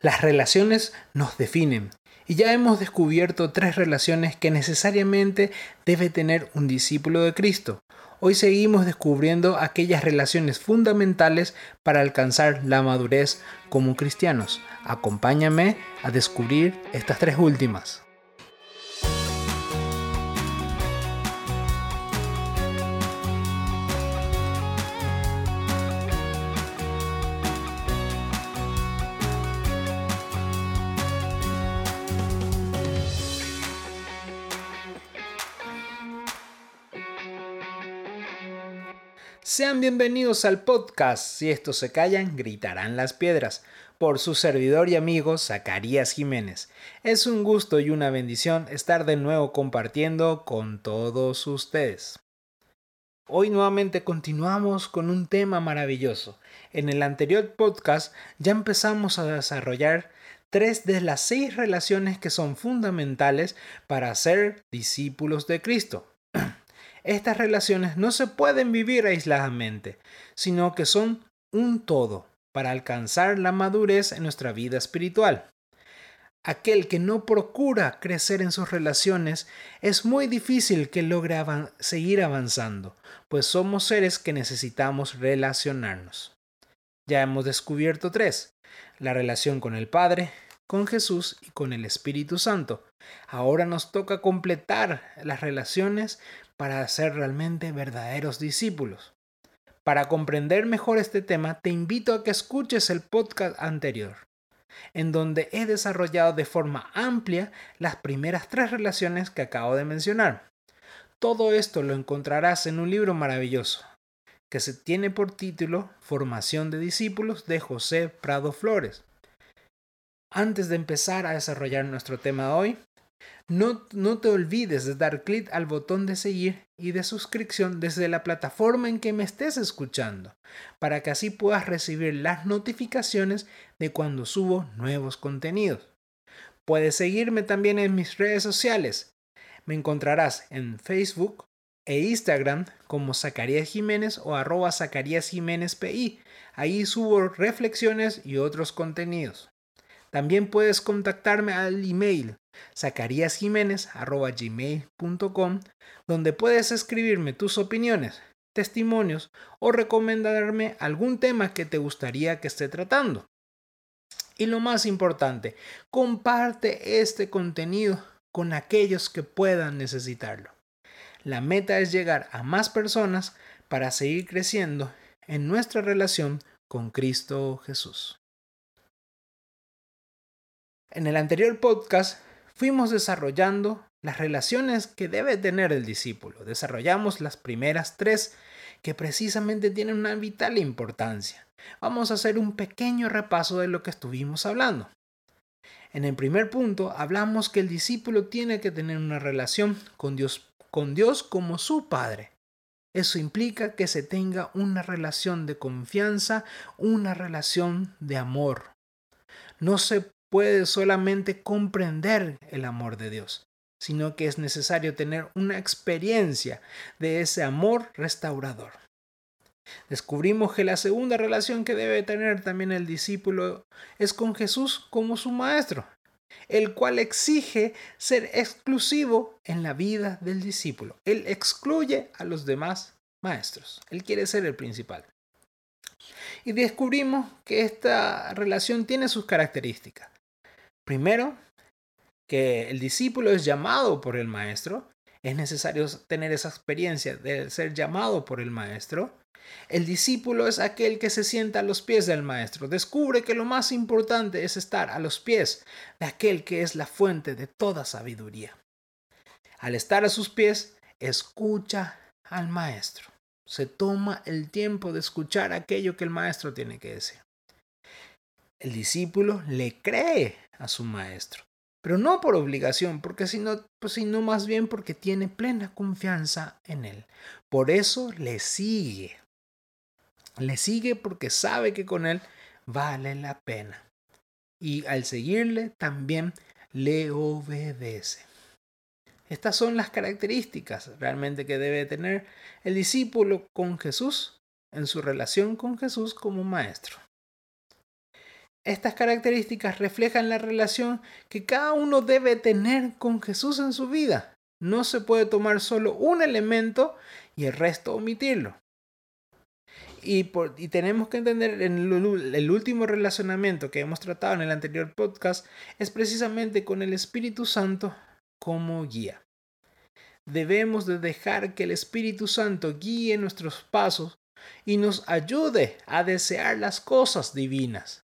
Las relaciones nos definen y ya hemos descubierto tres relaciones que necesariamente debe tener un discípulo de Cristo. Hoy seguimos descubriendo aquellas relaciones fundamentales para alcanzar la madurez como cristianos. Acompáñame a descubrir estas tres últimas. Sean bienvenidos al podcast. Si estos se callan, gritarán las piedras. Por su servidor y amigo Zacarías Jiménez. Es un gusto y una bendición estar de nuevo compartiendo con todos ustedes. Hoy nuevamente continuamos con un tema maravilloso. En el anterior podcast ya empezamos a desarrollar tres de las seis relaciones que son fundamentales para ser discípulos de Cristo. Estas relaciones no se pueden vivir aisladamente, sino que son un todo para alcanzar la madurez en nuestra vida espiritual. Aquel que no procura crecer en sus relaciones es muy difícil que logre seguir avanzando, pues somos seres que necesitamos relacionarnos. Ya hemos descubierto tres, la relación con el Padre, con Jesús y con el Espíritu Santo. Ahora nos toca completar las relaciones para ser realmente verdaderos discípulos. Para comprender mejor este tema, te invito a que escuches el podcast anterior, en donde he desarrollado de forma amplia las primeras tres relaciones que acabo de mencionar. Todo esto lo encontrarás en un libro maravilloso, que se tiene por título Formación de Discípulos de José Prado Flores. Antes de empezar a desarrollar nuestro tema de hoy, no, te olvides de dar clic al botón de seguir y de suscripción desde la plataforma en que me estés escuchando, para que así puedas recibir las notificaciones de cuando subo nuevos contenidos. Puedes seguirme también en mis redes sociales. Me encontrarás en Facebook e Instagram como Zacarías Jiménez o arroba Zacarías Jiménez PI. Ahí subo reflexiones y otros contenidos. También puedes contactarme al email zacariasjiménez.com, donde puedes escribirme tus opiniones, testimonios o recomendarme algún tema que te gustaría que esté tratando. Y lo más importante, comparte este contenido con aquellos que puedan necesitarlo. La meta es llegar a más personas para seguir creciendo en nuestra relación con Cristo Jesús. En el anterior podcast fuimos desarrollando las relaciones que debe tener el discípulo. Desarrollamos las primeras tres que precisamente tienen una vital importancia. Vamos a hacer un pequeño repaso de lo que estuvimos hablando. En el primer punto hablamos que el discípulo tiene que tener una relación con Dios, con Dios como su Padre. Eso implica que se tenga una relación de confianza, una relación de amor. No se puede solamente comprender el amor de Dios, sino que es necesario tener una experiencia de ese amor restaurador. Descubrimos que la segunda relación que debe tener también el discípulo es con Jesús como su maestro, el cual exige ser exclusivo en la vida del discípulo. Él excluye a los demás maestros. Él quiere ser el principal. Y descubrimos que esta relación tiene sus características. Primero, que el discípulo es llamado por el maestro. Es necesario tener esa experiencia de ser llamado por el maestro. El discípulo es aquel que se sienta a los pies del maestro. Descubre que lo más importante es estar a los pies de aquel que es la fuente de toda sabiduría. Al estar a sus pies, escucha al maestro. Se toma el tiempo de escuchar aquello que el maestro tiene que decir. El discípulo le cree a su maestro. Pero no por obligación, porque sino, pues, sino más bien porque tiene plena confianza en él. Por eso le sigue. Le sigue porque sabe que con él vale la pena. Y al seguirle también le obedece. Estas son las características realmente que debe tener el discípulo con Jesús en su relación con Jesús como maestro. Estas características reflejan la relación que cada uno debe tener con Jesús en su vida. No se puede tomar solo un elemento y el resto omitirlo. Y, tenemos que entender en el, el último relacionamiento que hemos tratado en el anterior podcast es precisamente con el Espíritu Santo como guía. Debemos de dejar que el Espíritu Santo guíe nuestros pasos y nos ayude a desear las cosas divinas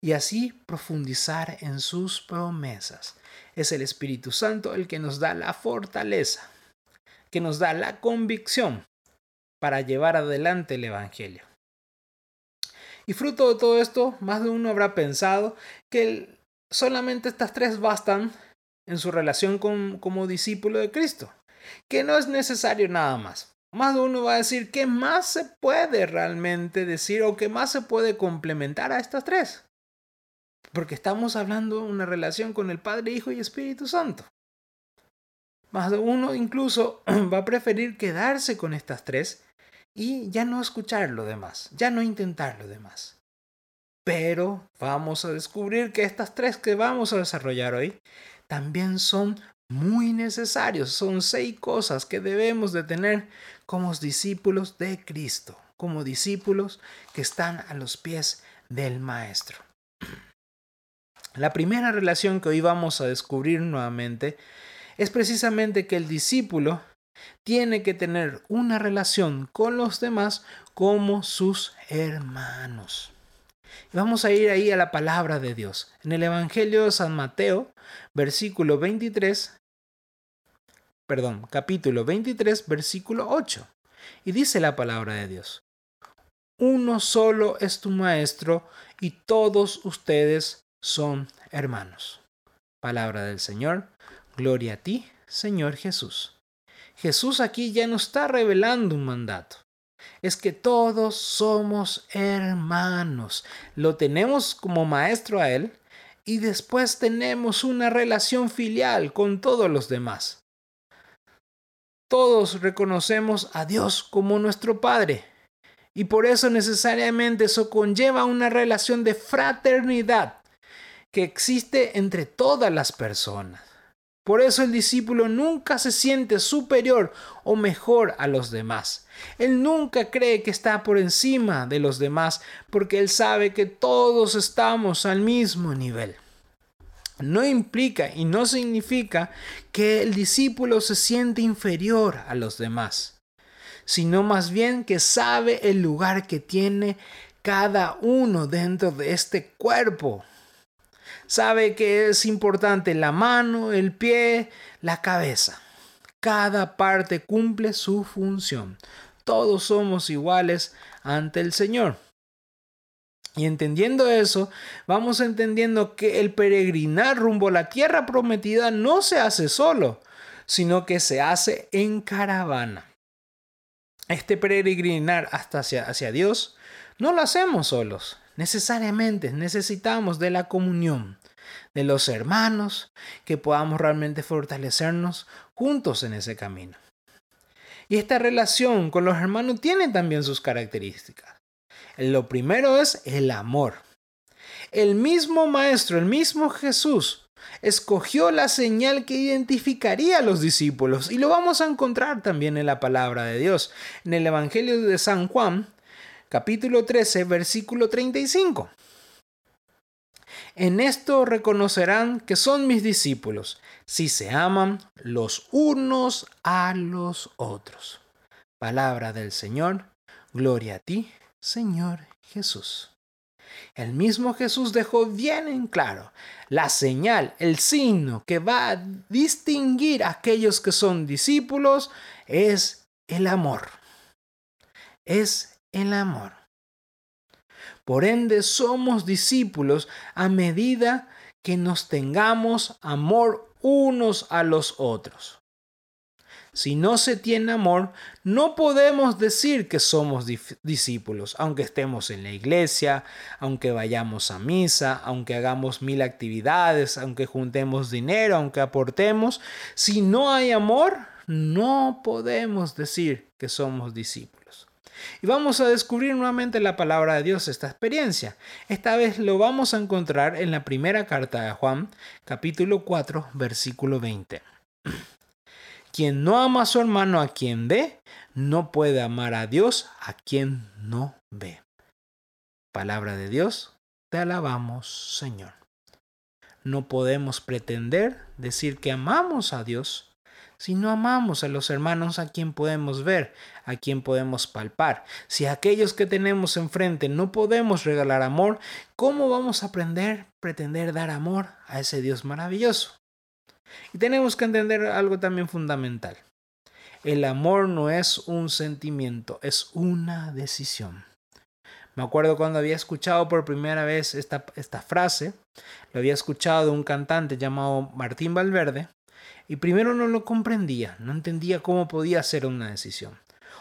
y así profundizar en sus promesas. Es el Espíritu Santo el que nos da la fortaleza, que nos da la convicción para llevar adelante el Evangelio. Y fruto de todo esto, más de uno habrá pensado que solamente estas tres bastan en su relación con, como discípulo de Cristo, que no es necesario nada más. Más de uno va a decir, ¿qué más se puede realmente decir o qué más se puede complementar a estas tres? Porque estamos hablando de una relación con el Padre, Hijo y Espíritu Santo. Más de uno incluso va a preferir quedarse con estas tres y ya no escuchar lo demás, ya no intentar lo demás. Pero vamos a descubrir que estas tres que vamos a desarrollar hoy también son muy necesarios. Son seis cosas que debemos de tener como discípulos de Cristo, como discípulos que están a los pies del Maestro. La primera relación que hoy vamos a descubrir nuevamente es precisamente que el discípulo tiene que tener una relación con los demás como sus hermanos. Vamos a ir ahí a la palabra de Dios. En el Evangelio de San Mateo, versículo 23, perdón, capítulo 23, versículo 8. Y dice la palabra de Dios. Uno solo es tu maestro y todos ustedes son hermanos. Palabra del Señor. Gloria a ti, Señor Jesús. Jesús aquí ya no está revelando un mandato. Es que todos somos hermanos. Lo tenemos como maestro a Él y después tenemos una relación filial con todos los demás. Todos reconocemos a Dios como nuestro Padre y por eso necesariamente eso conlleva una relación de fraternidad que existe entre todas las personas. Por eso el discípulo nunca se siente superior o mejor a los demás. Él nunca cree que está por encima de los demás porque él sabe que todos estamos al mismo nivel. No implica y no significa que el discípulo se siente inferior a los demás, sino más bien que sabe el lugar que tiene cada uno dentro de este cuerpo sabe que es importante la mano, el pie, la cabeza. Cada parte cumple su función. Todos somos iguales ante el Señor. Y entendiendo eso, vamos entendiendo que el peregrinar rumbo a la tierra prometida no se hace solo, sino que se hace en caravana. Este peregrinar hasta hacia, hacia Dios no lo hacemos solos, necesariamente necesitamos de la comunión de los hermanos, que podamos realmente fortalecernos juntos en ese camino. Y esta relación con los hermanos tiene también sus características. Lo primero es el amor. El mismo Maestro, el mismo Jesús, escogió la señal que identificaría a los discípulos y lo vamos a encontrar también en la palabra de Dios, en el Evangelio de San Juan, capítulo 13, versículo 35. En esto reconocerán que son mis discípulos, si se aman los unos a los otros. Palabra del Señor, gloria a ti, Señor Jesús. El mismo Jesús dejó bien en claro la señal, el signo que va a distinguir a aquellos que son discípulos es el amor. Es el amor. Por ende, somos discípulos a medida que nos tengamos amor unos a los otros. Si no se tiene amor, no podemos decir que somos discípulos, aunque estemos en la iglesia, aunque vayamos a misa, aunque hagamos mil actividades, aunque juntemos dinero, aunque aportemos. Si no hay amor, no podemos decir que somos discípulos. Y vamos a descubrir nuevamente la palabra de Dios, esta experiencia. Esta vez lo vamos a encontrar en la primera carta de Juan, capítulo 4, versículo 20. Quien no ama a su hermano a quien ve, no puede amar a Dios a quien no ve. Palabra de Dios, te alabamos, Señor. No podemos pretender decir que amamos a Dios si no amamos a los hermanos a quien podemos ver, a quien podemos palpar. Si a aquellos que tenemos enfrente no podemos regalar amor, ¿cómo vamos a aprender, pretender dar amor a ese Dios maravilloso? Y tenemos que entender algo también fundamental. El amor no es un sentimiento, es una decisión. Me acuerdo cuando había escuchado por primera vez esta, esta frase, lo había escuchado de un cantante llamado Martín Valverde, y primero no lo comprendía, no entendía cómo podía ser una decisión.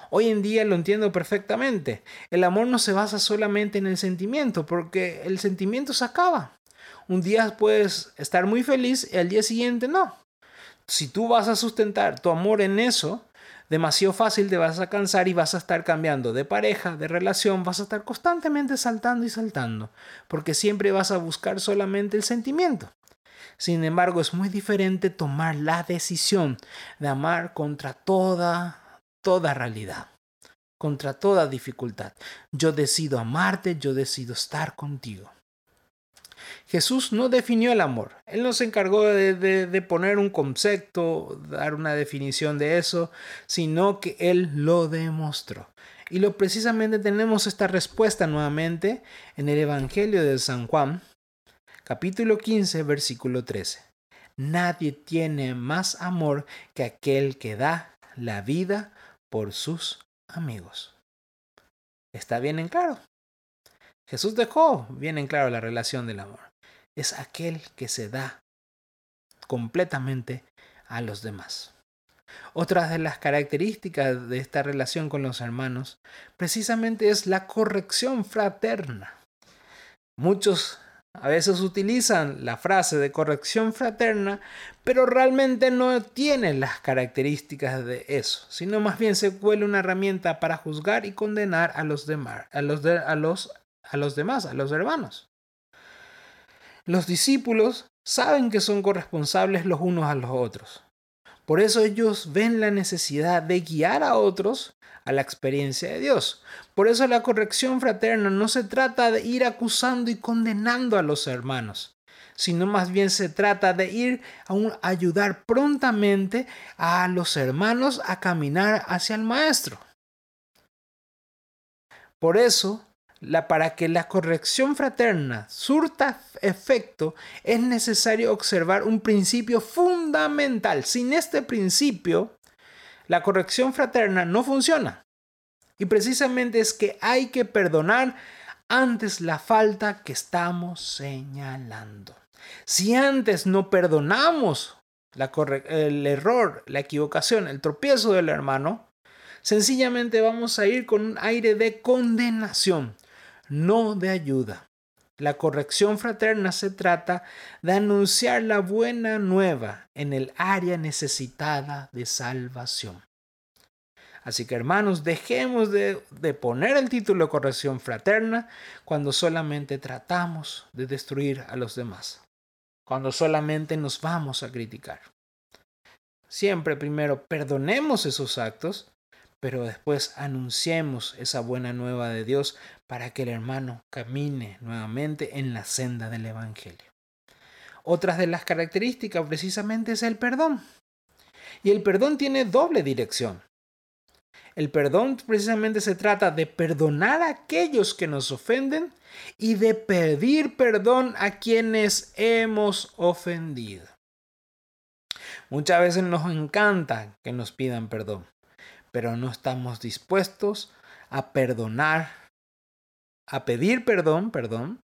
Hoy en día lo entiendo perfectamente. El amor no se basa solamente en el sentimiento, porque el sentimiento se acaba. Un día puedes estar muy feliz y al día siguiente no. Si tú vas a sustentar tu amor en eso, demasiado fácil te vas a cansar y vas a estar cambiando de pareja, de relación, vas a estar constantemente saltando y saltando, porque siempre vas a buscar solamente el sentimiento. Sin embargo, es muy diferente tomar la decisión de amar contra toda, toda realidad, contra toda dificultad. Yo decido amarte, yo decido estar contigo. Jesús no definió el amor. Él no se encargó de, de, poner un concepto, dar una definición de eso, sino que Él lo demostró. Y lo precisamente tenemos esta respuesta nuevamente en el Evangelio de San Juan, capítulo 15, versículo 13. Nadie tiene más amor que aquel que da la vida por sus amigos. Está bien en claro. Jesús dejó bien en claro la relación del amor. Es aquel que se da completamente a los demás. Otra de las características de esta relación con los hermanos precisamente es la corrección fraterna. Muchos a veces utilizan la frase de corrección fraterna, pero realmente no tiene las características de eso, sino más bien se vuelve una herramienta para juzgar y condenar a los demás, a los, a los demás, a los hermanos. Los discípulos saben que son corresponsables los unos a los otros. Por eso ellos ven la necesidad de guiar a otros a la experiencia de Dios. Por eso la corrección fraterna no se trata de ir acusando y condenando a los hermanos, sino más bien se trata de ir a ayudar prontamente a los hermanos a caminar hacia el Maestro. Por eso, la, para que la corrección fraterna surta efecto, es necesario observar un principio fundamental. Sin este principio, la corrección fraterna no funciona. Y precisamente es que hay que perdonar antes la falta que estamos señalando. Si antes no perdonamos el error, la equivocación, el tropiezo del hermano, sencillamente vamos a ir con un aire de condenación, no de ayuda. La corrección fraterna se trata de anunciar la buena nueva en el área necesitada de salvación. Así que hermanos, dejemos de, poner el título de corrección fraterna cuando solamente tratamos de destruir a los demás, cuando solamente nos vamos a criticar. Siempre primero perdonemos esos actos pero después anunciemos esa buena nueva de Dios para que el hermano camine nuevamente en la senda del Evangelio. Otras de las características precisamente es el perdón. Y el perdón tiene doble dirección. El perdón precisamente se trata de perdonar a aquellos que nos ofenden y de pedir perdón a quienes hemos ofendido. Muchas veces nos encanta que nos pidan perdón pero no estamos dispuestos a perdonar, a pedir perdón, perdón,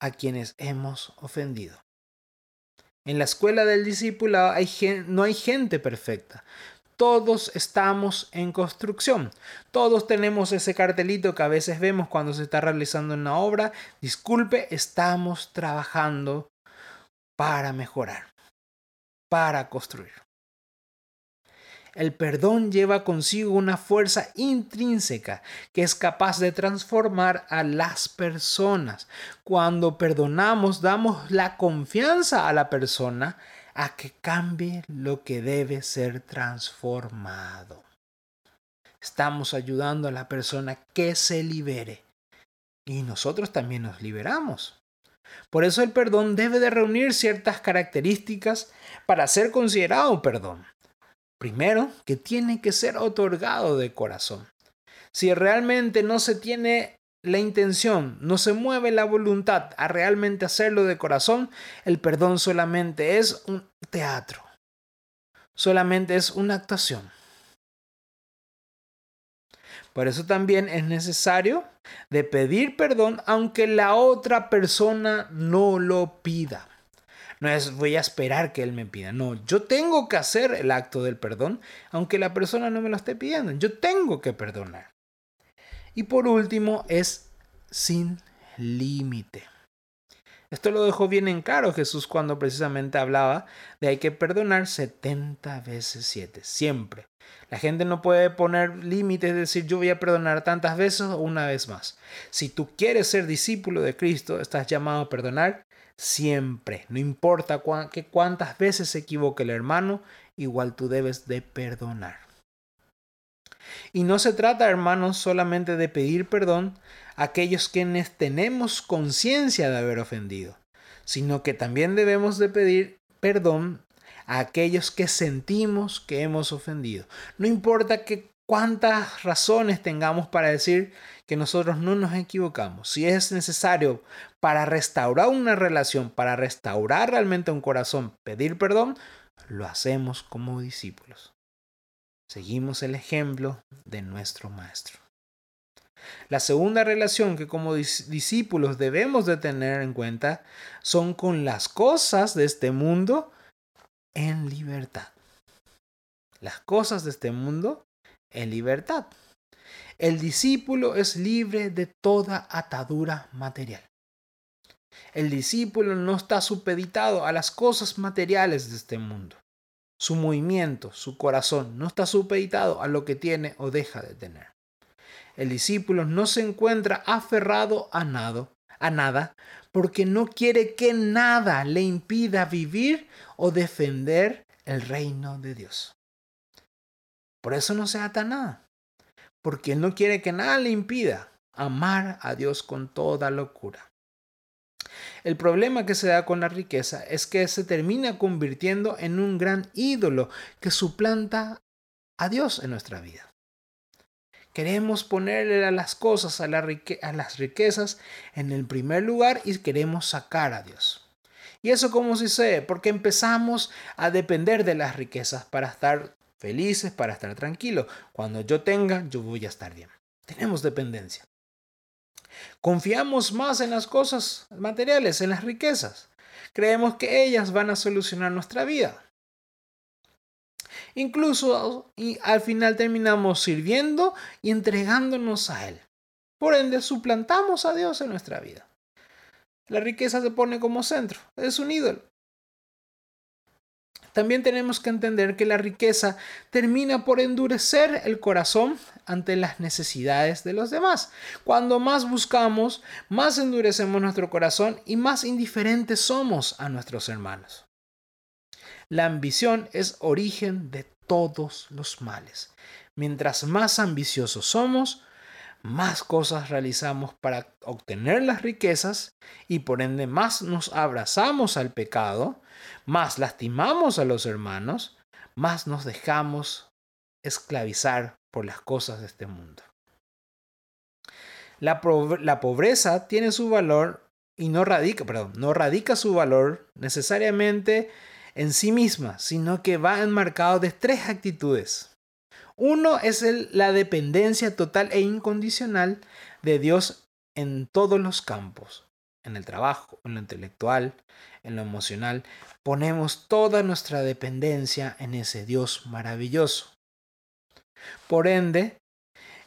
a quienes hemos ofendido. En la escuela del discípulo no hay gente perfecta. Todos estamos en construcción. Todos tenemos ese cartelito que a veces vemos cuando se está realizando una obra. Disculpe, estamos trabajando para mejorar, para construir. El perdón lleva consigo una fuerza intrínseca que es capaz de transformar a las personas. Cuando perdonamos, damos la confianza a la persona a que cambie lo que debe ser transformado. Estamos ayudando a la persona que se libere y nosotros también nos liberamos. Por eso el perdón debe de reunir ciertas características para ser considerado perdón. Primero, que tiene que ser otorgado de corazón. Si realmente no se tiene la intención, no se mueve la voluntad a realmente hacerlo de corazón, el perdón solamente es un teatro. Solamente es una actuación. Por eso también es necesario de pedir perdón aunque la otra persona no lo pida. No es voy a esperar que él me pida. No, yo tengo que hacer el acto del perdón aunque la persona no me lo esté pidiendo. Yo tengo que perdonar. Y por último es sin límite. Esto lo dejó bien en claro Jesús cuando precisamente hablaba de hay que perdonar 70 veces 7, siempre. La gente no puede poner límites, decir yo voy a perdonar tantas veces o una vez más. Si tú quieres ser discípulo de Cristo, estás llamado a perdonar siempre. No importa que cuántas veces se equivoque el hermano, igual tú debes de perdonar. Y no se trata, hermanos, solamente de pedir perdón a aquellos quienes tenemos conciencia de haber ofendido, sino que también debemos de pedir perdón a aquellos que sentimos que hemos ofendido. No importa que cuántas razones tengamos para decir que nosotros no nos equivocamos. Si es necesario para restaurar una relación, para restaurar realmente un corazón, pedir perdón, lo hacemos como discípulos. Seguimos el ejemplo de nuestro Maestro. La segunda relación que como discípulos debemos de tener en cuenta son con las cosas de este mundo en libertad. Las cosas de este mundo en libertad. El discípulo es libre de toda atadura material. El discípulo no está supeditado a las cosas materiales de este mundo. Su movimiento, su corazón no está supeditado a lo que tiene o deja de tener. El discípulo no se encuentra aferrado a nada, a nada, porque no quiere que nada le impida vivir o defender el reino de Dios. Por eso no se ata nada, porque él no quiere que nada le impida amar a Dios con toda locura. El problema que se da con la riqueza es que se termina convirtiendo en un gran ídolo que suplanta a Dios en nuestra vida. Queremos ponerle a las cosas, a, las riquezas en el primer lugar y queremos sacar a Dios. ¿Y eso cómo sucede? Porque empezamos a depender de las riquezas para estar felices, para estar tranquilos. Cuando yo tenga, yo voy a estar bien. Tenemos dependencia. Confiamos más en las cosas materiales, en las riquezas. Creemos que ellas van a solucionar nuestra vida. Incluso y al final terminamos sirviendo y entregándonos a Él. Por ende, suplantamos a Dios en nuestra vida. La riqueza se pone como centro, es un ídolo. También tenemos que entender que la riqueza termina por endurecer el corazón ante las necesidades de los demás. Cuando más buscamos, más endurecemos nuestro corazón y más indiferentes somos a nuestros hermanos. La ambición es origen de todos los males. Mientras más ambiciosos somos, más cosas realizamos para obtener las riquezas y por ende más nos abrazamos al pecado, más lastimamos a los hermanos, más nos dejamos esclavizar por las cosas de este mundo. La, pobreza tiene su valor y no radica, perdón, no radica su valor necesariamente en sí misma, sino que va enmarcado de tres actitudes. Uno es la dependencia total e incondicional de Dios en todos los campos, en el trabajo, en lo intelectual, en lo emocional. Ponemos toda nuestra dependencia en ese Dios maravilloso. Por ende,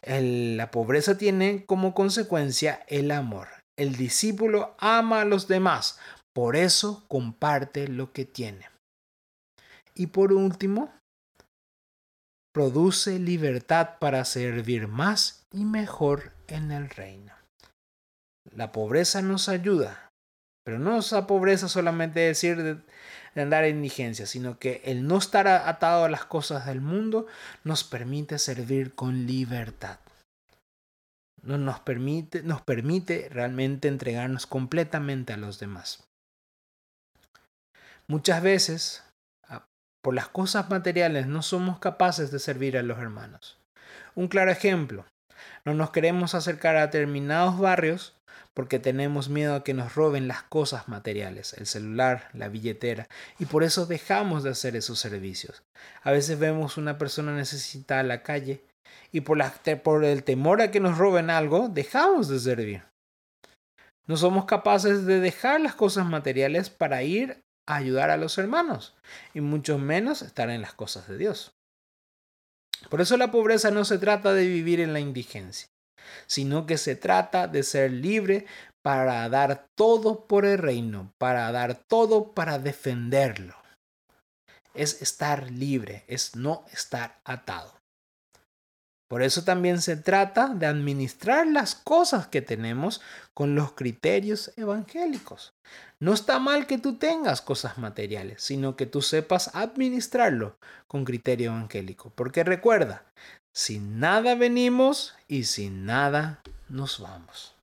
la pobreza tiene como consecuencia el amor. El discípulo ama a los demás, por eso comparte lo que tiene. Y por último, produce libertad para servir más y mejor en el reino. La pobreza nos ayuda, pero no es la pobreza solamente decir de, andar en indigencia, sino que el no estar atado a las cosas del mundo nos permite servir con libertad. nos permite, nos permite realmente entregarnos completamente a los demás. Muchas veces, por las cosas materiales, no somos capaces de servir a los hermanos. Un claro ejemplo, no nos queremos acercar a determinados barrios porque tenemos miedo a que nos roben las cosas materiales, el celular, la billetera, y por eso dejamos de hacer esos servicios. A veces vemos una persona necesitada en la calle y por, por el temor a que nos roben algo, dejamos de servir. No somos capaces de dejar las cosas materiales para ir a ayudar a los hermanos, y mucho menos estar en las cosas de Dios. Por eso la pobreza no se trata de vivir en la indigencia sino que se trata de ser libre para dar todo por el reino, para dar todo para defenderlo. Es estar libre, es no estar atado. Por eso también se trata de administrar las cosas que tenemos con los criterios evangélicos. No está mal que tú tengas cosas materiales, sino que tú sepas administrarlo con criterio evangélico. Porque recuerda, sin nada venimos y sin nada nos vamos.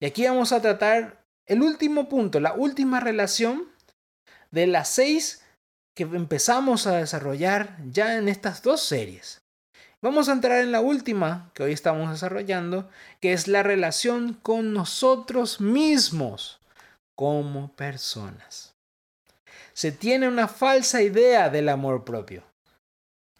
Y aquí vamos a tratar el último punto, la última relación de las seis que empezamos a desarrollar ya en estas dos series. Vamos a entrar en la última que hoy estamos desarrollando, que es la relación con nosotros mismos como personas. Se tiene una falsa idea del amor propio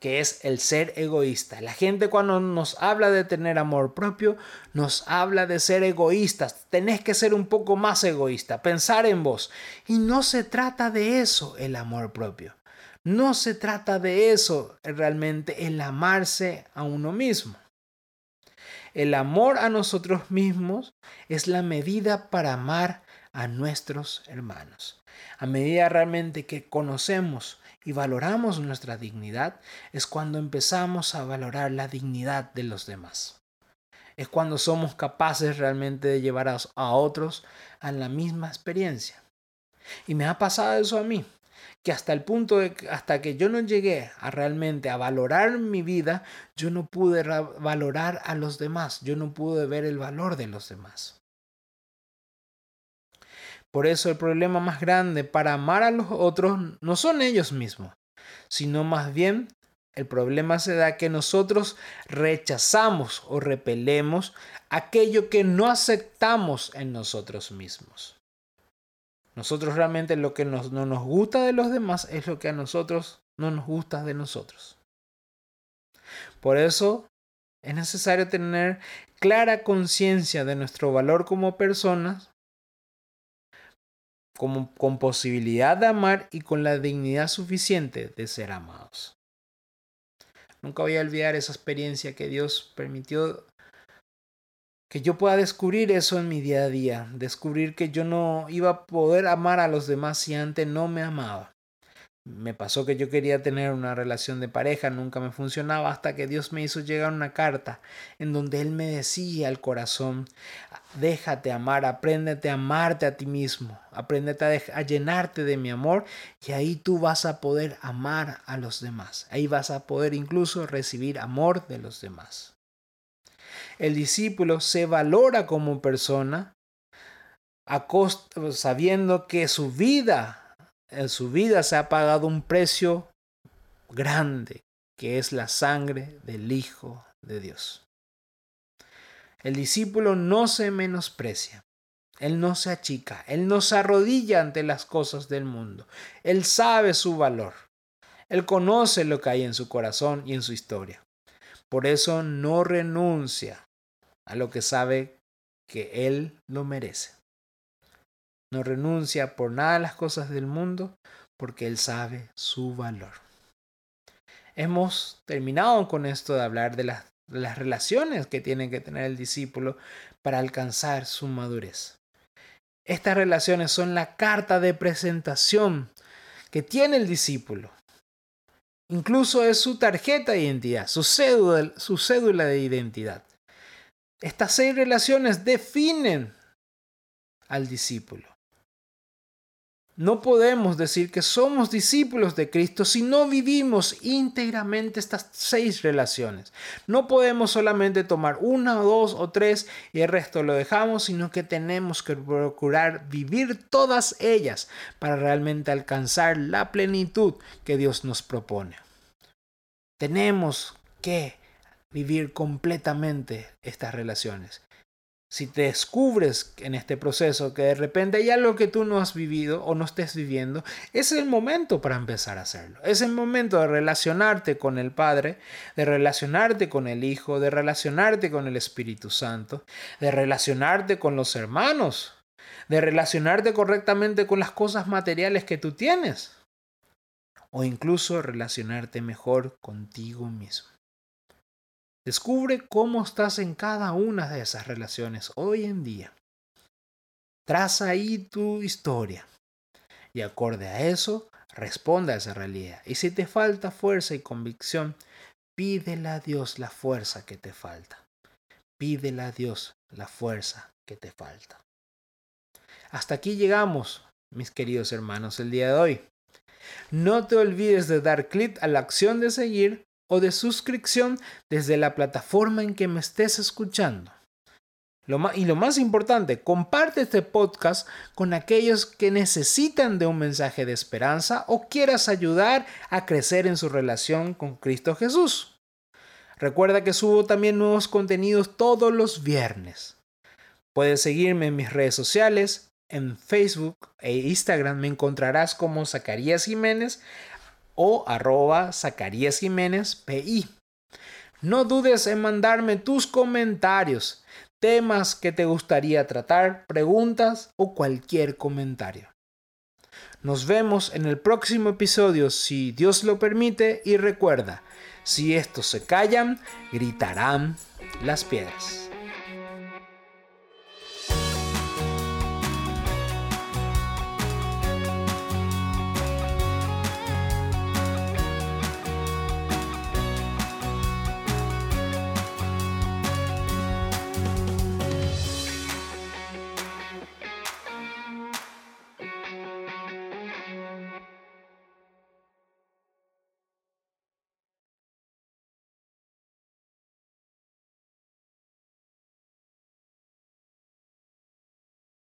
que es el ser egoísta. La gente cuando nos habla de tener amor propio, nos habla de ser egoístas. Tenés que ser un poco más egoísta, pensar en vos. Y no se trata de eso el amor propio. No se trata de eso realmente el amarse a uno mismo. El amor a nosotros mismos es la medida para amar a nuestros hermanos. A medida realmente que conocemos y valoramos nuestra dignidad, es cuando empezamos a valorar la dignidad de los demás. Es cuando somos capaces realmente de llevar a, otros a la misma experiencia. Y me ha pasado eso a mí, que hasta el punto de hasta que yo no llegué a realmente a valorar mi vida, yo no pude valorar a los demás, yo no pude ver el valor de los demás. Por eso el problema más grande para amar a los otros no son ellos mismos, sino más bien el problema se da que nosotros rechazamos o repelemos aquello que no aceptamos en nosotros mismos. Nosotros realmente lo que no nos gusta de los demás es lo que a nosotros no nos gusta de nosotros. Por eso es necesario tener clara conciencia de nuestro valor como personas con posibilidad de amar y con la dignidad suficiente de ser amados. Nunca voy a olvidar esa experiencia que Dios permitió que yo pueda descubrir eso en mi día a día, descubrir que yo no iba a poder amar a los demás si antes no me amaba. Me pasó que yo quería tener una relación de pareja, nunca me funcionaba hasta que Dios me hizo llegar una carta en donde Él me decía al corazón, déjate amar, apréndete a amarte a ti mismo, apréndete a, a, llenarte de mi amor y ahí tú vas a poder amar a los demás, ahí vas a poder incluso recibir amor de los demás. El discípulo se valora como persona sabiendo que su vida en su vida se ha pagado un precio grande, que es la sangre del Hijo de Dios. El discípulo no se menosprecia, él no se achica, él no se arrodilla ante las cosas del mundo, él sabe su valor, él conoce lo que hay en su corazón y en su historia. Por eso no renuncia a lo que sabe que él lo merece. No renuncia por nada a las cosas del mundo porque Él sabe su valor. Hemos terminado con esto de hablar de las, relaciones que tiene que tener el discípulo para alcanzar su madurez. Estas relaciones son la carta de presentación que tiene el discípulo. Incluso es su tarjeta de identidad, su cédula, su cédula de identidad. Estas seis relaciones definen al discípulo. No podemos decir que somos discípulos de Cristo si no vivimos íntegramente estas seis relaciones. No podemos solamente tomar una o dos o tres y el resto lo dejamos, sino que tenemos que procurar vivir todas ellas para realmente alcanzar la plenitud que Dios nos propone. Tenemos que vivir completamente estas relaciones si te descubres en este proceso que de repente hay algo que tú no has vivido o no estés viviendo, es el momento para empezar a hacerlo. Es el momento de relacionarte con el Padre, de relacionarte con el Hijo, de relacionarte con el Espíritu Santo, de relacionarte con los hermanos, de relacionarte correctamente con las cosas materiales que tú tienes, o incluso relacionarte mejor contigo mismo. Descubre cómo estás en cada una de esas relaciones hoy en día. Traza ahí tu historia. Y acorde a eso, responda a esa realidad. Y si te falta fuerza y convicción, pídele a Dios la fuerza que te falta. Pídele a Dios la fuerza que te falta. Hasta aquí llegamos, mis queridos hermanos, el día de hoy. No te olvides de dar clic a la acción de seguir o de suscripción desde la plataforma en que me estés escuchando. y lo más importante, comparte este podcast con aquellos que necesitan de un mensaje de esperanza o quieras ayudar a crecer en su relación con Cristo Jesús. Recuerda que subo también nuevos contenidos todos los viernes. Puedes seguirme en mis redes sociales, en Facebook e Instagram me encontrarás como Zacarías Jiménez, o arroba Zacarías Jiménez PI. No dudes en mandarme tus comentarios, temas que te gustaría tratar, preguntas o cualquier comentario. Nos vemos en el próximo episodio si Dios lo permite y recuerda, si estos se callan, gritarán las piedras.